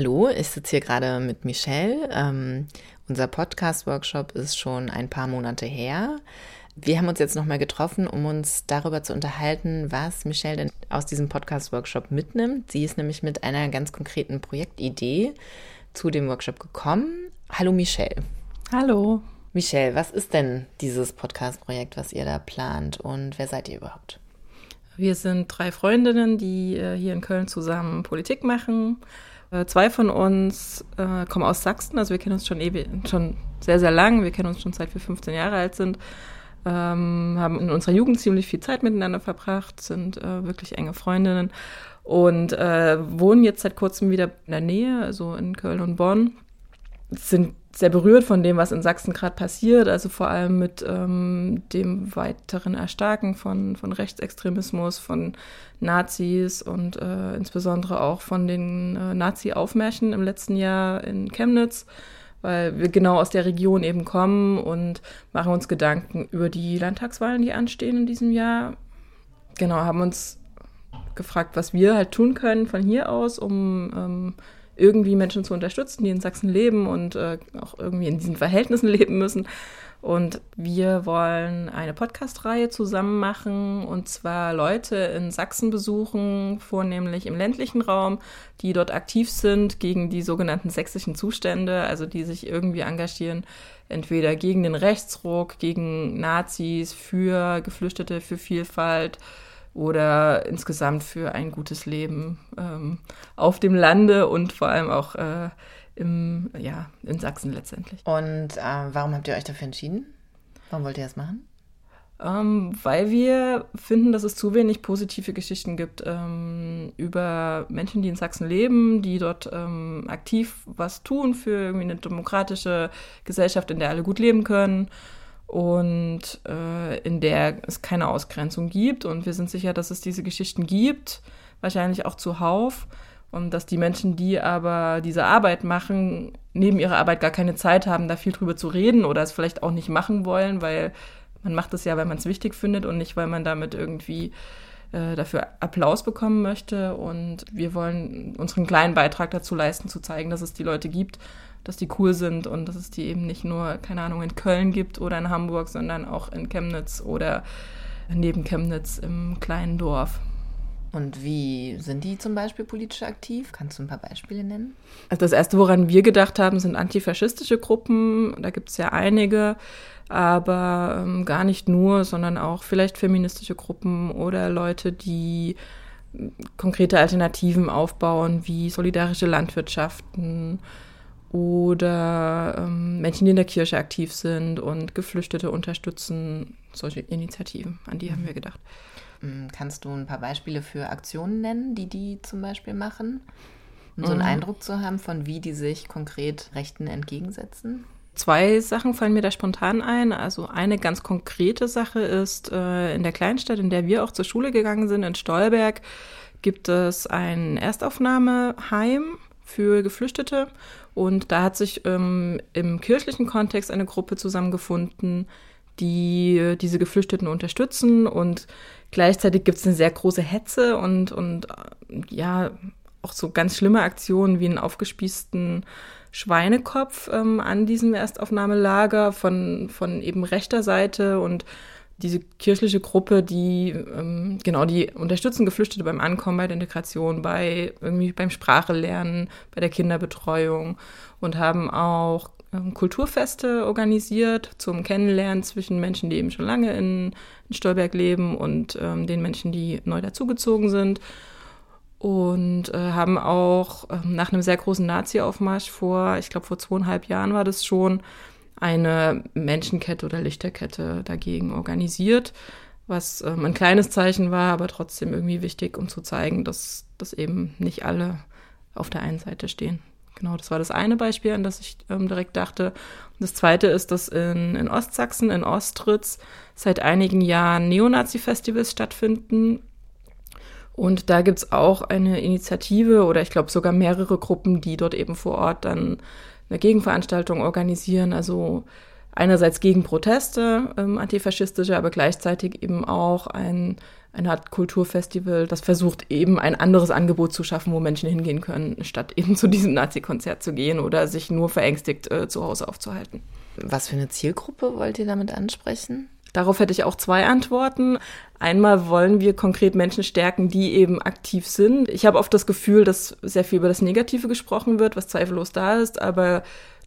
Hallo, ich sitze hier gerade mit Michelle. Ähm, unser Podcast-Workshop ist schon ein paar Monate her. Wir haben uns jetzt nochmal getroffen, um uns darüber zu unterhalten, was Michelle denn aus diesem Podcast-Workshop mitnimmt. Sie ist nämlich mit einer ganz konkreten Projektidee zu dem Workshop gekommen. Hallo Michelle. Hallo. Michelle, was ist denn dieses Podcast-Projekt, was ihr da plant und wer seid ihr überhaupt? Wir sind drei Freundinnen, die äh, hier in Köln zusammen Politik machen. Äh, zwei von uns äh, kommen aus Sachsen, also wir kennen uns schon ewig, schon sehr, sehr lang. Wir kennen uns schon seit wir 15 Jahre alt sind. Ähm, haben in unserer Jugend ziemlich viel Zeit miteinander verbracht, sind äh, wirklich enge Freundinnen und äh, wohnen jetzt seit kurzem wieder in der Nähe, also in Köln und Bonn. Sind sehr berührt von dem, was in Sachsen gerade passiert, also vor allem mit ähm, dem weiteren Erstarken von, von Rechtsextremismus, von Nazis und äh, insbesondere auch von den äh, Nazi-Aufmärschen im letzten Jahr in Chemnitz, weil wir genau aus der Region eben kommen und machen uns Gedanken über die Landtagswahlen, die anstehen in diesem Jahr. Genau, haben uns gefragt, was wir halt tun können von hier aus, um ähm, irgendwie Menschen zu unterstützen, die in Sachsen leben und äh, auch irgendwie in diesen Verhältnissen leben müssen. Und wir wollen eine Podcast-Reihe zusammen machen und zwar Leute in Sachsen besuchen, vornehmlich im ländlichen Raum, die dort aktiv sind gegen die sogenannten sächsischen Zustände, also die sich irgendwie engagieren, entweder gegen den Rechtsruck, gegen Nazis, für Geflüchtete, für Vielfalt, oder insgesamt für ein gutes Leben ähm, auf dem Lande und vor allem auch äh, im, ja, in Sachsen letztendlich. Und äh, warum habt ihr euch dafür entschieden? Warum wollt ihr das machen? Ähm, weil wir finden, dass es zu wenig positive Geschichten gibt ähm, über Menschen, die in Sachsen leben, die dort ähm, aktiv was tun für irgendwie eine demokratische Gesellschaft, in der alle gut leben können und äh, in der es keine Ausgrenzung gibt. Und wir sind sicher, dass es diese Geschichten gibt, wahrscheinlich auch zuhauf. Und dass die Menschen, die aber diese Arbeit machen, neben ihrer Arbeit gar keine Zeit haben, da viel drüber zu reden oder es vielleicht auch nicht machen wollen, weil man macht es ja, weil man es wichtig findet und nicht, weil man damit irgendwie äh, dafür Applaus bekommen möchte. Und wir wollen unseren kleinen Beitrag dazu leisten, zu zeigen, dass es die Leute gibt dass die cool sind und dass es die eben nicht nur, keine Ahnung, in Köln gibt oder in Hamburg, sondern auch in Chemnitz oder neben Chemnitz im kleinen Dorf. Und wie sind die zum Beispiel politisch aktiv? Kannst du ein paar Beispiele nennen? Also das Erste, woran wir gedacht haben, sind antifaschistische Gruppen. Da gibt es ja einige, aber ähm, gar nicht nur, sondern auch vielleicht feministische Gruppen oder Leute, die konkrete Alternativen aufbauen, wie solidarische Landwirtschaften oder ähm, Menschen, die in der Kirche aktiv sind und Geflüchtete unterstützen, solche Initiativen, an die haben wir gedacht. Mm, kannst du ein paar Beispiele für Aktionen nennen, die die zum Beispiel machen, um so einen mhm. Eindruck zu haben, von wie die sich konkret Rechten entgegensetzen? Zwei Sachen fallen mir da spontan ein. Also eine ganz konkrete Sache ist, äh, in der Kleinstadt, in der wir auch zur Schule gegangen sind, in Stolberg, gibt es ein Erstaufnahmeheim für Geflüchtete. Und da hat sich ähm, im kirchlichen Kontext eine Gruppe zusammengefunden, die diese Geflüchteten unterstützen. Und gleichzeitig gibt es eine sehr große Hetze und, und äh, ja, auch so ganz schlimme Aktionen wie einen aufgespießten Schweinekopf ähm, an diesem Erstaufnahmelager von, von eben rechter Seite und diese kirchliche Gruppe, die ähm, genau, die unterstützen Geflüchtete beim Ankommen, bei der Integration, bei irgendwie beim Sprachelernen, bei der Kinderbetreuung und haben auch ähm, Kulturfeste organisiert zum Kennenlernen zwischen Menschen, die eben schon lange in, in Stolberg leben und ähm, den Menschen, die neu dazugezogen sind. Und äh, haben auch ähm, nach einem sehr großen Nazi-Aufmarsch vor, ich glaube vor zweieinhalb Jahren war das schon, eine Menschenkette oder Lichterkette dagegen organisiert, was ähm, ein kleines Zeichen war, aber trotzdem irgendwie wichtig, um zu zeigen, dass, dass eben nicht alle auf der einen Seite stehen. Genau, das war das eine Beispiel, an das ich ähm, direkt dachte. Und das zweite ist, dass in, in Ostsachsen, in Ostritz, seit einigen Jahren Neonazi-Festivals stattfinden. Und da gibt es auch eine Initiative oder ich glaube sogar mehrere Gruppen, die dort eben vor Ort dann eine Gegenveranstaltung organisieren, also einerseits gegen Proteste, ähm, antifaschistische, aber gleichzeitig eben auch ein, eine Art Kulturfestival, das versucht eben ein anderes Angebot zu schaffen, wo Menschen hingehen können, statt eben zu diesem Nazi-Konzert zu gehen oder sich nur verängstigt äh, zu Hause aufzuhalten. Was für eine Zielgruppe wollt ihr damit ansprechen? Darauf hätte ich auch zwei Antworten. Einmal wollen wir konkret Menschen stärken, die eben aktiv sind. Ich habe oft das Gefühl, dass sehr viel über das Negative gesprochen wird, was zweifellos da ist, aber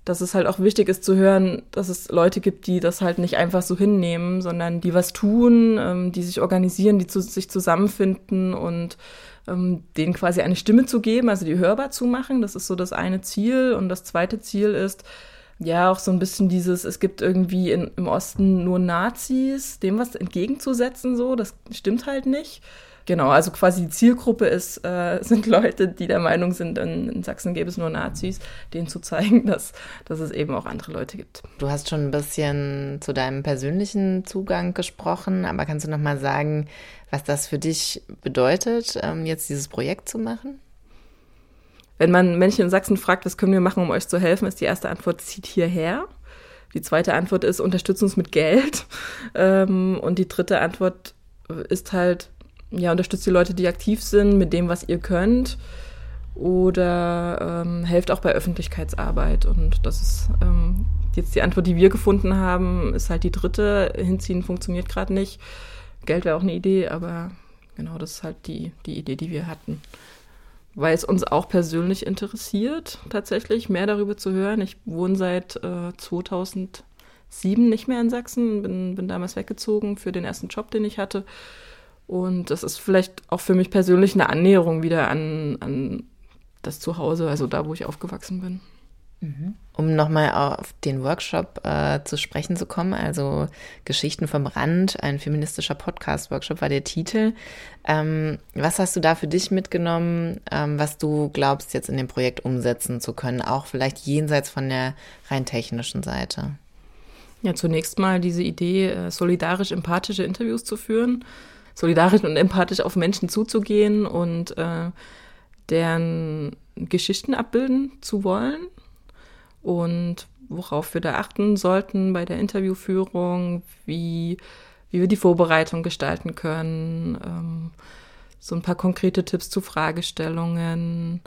dass es halt auch wichtig ist zu hören, dass es Leute gibt, die das halt nicht einfach so hinnehmen, sondern die was tun, ähm, die sich organisieren, die zu, sich zusammenfinden und ähm, denen quasi eine Stimme zu geben, also die hörbar zu machen. Das ist so das eine Ziel. Und das zweite Ziel ist, ja, auch so ein bisschen dieses, es gibt irgendwie in, im Osten nur Nazis, dem was entgegenzusetzen, so, das stimmt halt nicht. Genau, also quasi die Zielgruppe ist, äh, sind Leute, die der Meinung sind, in, in, Sachsen gäbe es nur Nazis, denen zu zeigen, dass, dass es eben auch andere Leute gibt. Du hast schon ein bisschen zu deinem persönlichen Zugang gesprochen, aber kannst du noch mal sagen, was das für dich bedeutet, ähm, jetzt dieses Projekt zu machen? Wenn man Menschen in Sachsen fragt, was können wir machen, um euch zu helfen, ist die erste Antwort, zieht hierher. Die zweite Antwort ist, unterstützt uns mit Geld. Ähm, und die dritte Antwort ist halt, ja, unterstützt die Leute, die aktiv sind, mit dem, was ihr könnt. Oder ähm, helft auch bei Öffentlichkeitsarbeit. Und das ist ähm, jetzt die Antwort, die wir gefunden haben, ist halt die dritte. Hinziehen funktioniert gerade nicht. Geld wäre auch eine Idee, aber genau, das ist halt die, die Idee, die wir hatten. Weil es uns auch persönlich interessiert, tatsächlich mehr darüber zu hören. Ich wohne seit äh, 2007 nicht mehr in Sachsen, bin, bin damals weggezogen für den ersten Job, den ich hatte und das ist vielleicht auch für mich persönlich eine Annäherung wieder an, an das Zuhause, also da, wo ich aufgewachsen bin. Mhm. Um nochmal auf den Workshop äh, zu sprechen zu kommen, also Geschichten vom Rand, ein feministischer Podcast-Workshop war der Titel. Ähm, was hast du da für dich mitgenommen, ähm, was du glaubst, jetzt in dem Projekt umsetzen zu können, auch vielleicht jenseits von der rein technischen Seite? Ja, zunächst mal diese Idee, äh, solidarisch-empathische Interviews zu führen solidarisch und empathisch auf Menschen zuzugehen und äh, deren Geschichten abbilden zu wollen und worauf wir da achten sollten bei der Interviewführung, wie, wie wir die Vorbereitung gestalten können, ähm, so ein paar konkrete Tipps zu Fragestellungen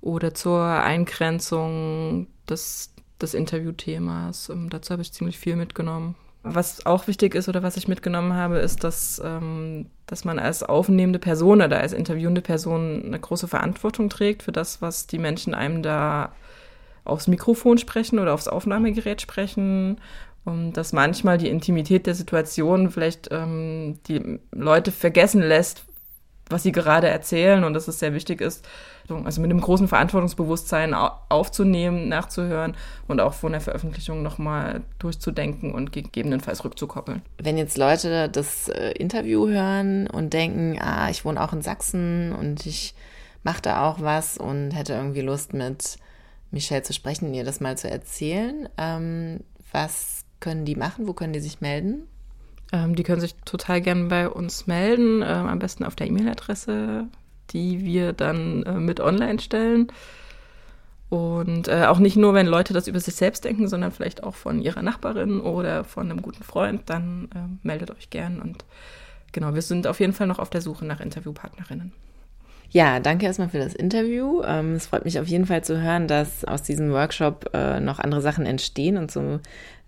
oder zur Eingrenzung des, des Interviewthemas. Ähm, dazu habe ich ziemlich viel mitgenommen. Was auch wichtig ist oder was ich mitgenommen habe, ist, dass, ähm, dass man als aufnehmende Person oder als interviewende Person eine große Verantwortung trägt für das, was die Menschen einem da aufs Mikrofon sprechen oder aufs Aufnahmegerät sprechen. Und dass manchmal die Intimität der Situation vielleicht ähm, die Leute vergessen lässt, was sie gerade erzählen und dass es sehr wichtig ist, also mit einem großen Verantwortungsbewusstsein aufzunehmen, nachzuhören und auch vor der Veröffentlichung nochmal durchzudenken und gegebenenfalls rückzukoppeln. Wenn jetzt Leute das äh, Interview hören und denken, ah, ich wohne auch in Sachsen und ich mache da auch was und hätte irgendwie Lust mit Michelle zu sprechen, ihr das mal zu erzählen, ähm, was können die machen? Wo können die sich melden? Ähm, die können sich total gern bei uns melden, ähm, am besten auf der E-Mail-Adresse, die wir dann äh, mit online stellen. Und äh, auch nicht nur, wenn Leute das über sich selbst denken, sondern vielleicht auch von ihrer Nachbarin oder von einem guten Freund, dann äh, meldet euch gern. Und genau, wir sind auf jeden Fall noch auf der Suche nach Interviewpartnerinnen. Ja, danke erstmal für das Interview. Ähm, es freut mich auf jeden Fall zu hören, dass aus diesem Workshop äh, noch andere Sachen entstehen und so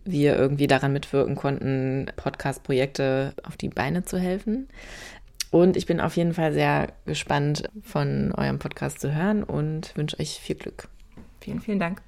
wir irgendwie daran mitwirken konnten, Podcast-Projekte auf die Beine zu helfen. Und ich bin auf jeden Fall sehr gespannt, von eurem Podcast zu hören und wünsche euch viel Glück. Vielen, vielen Dank.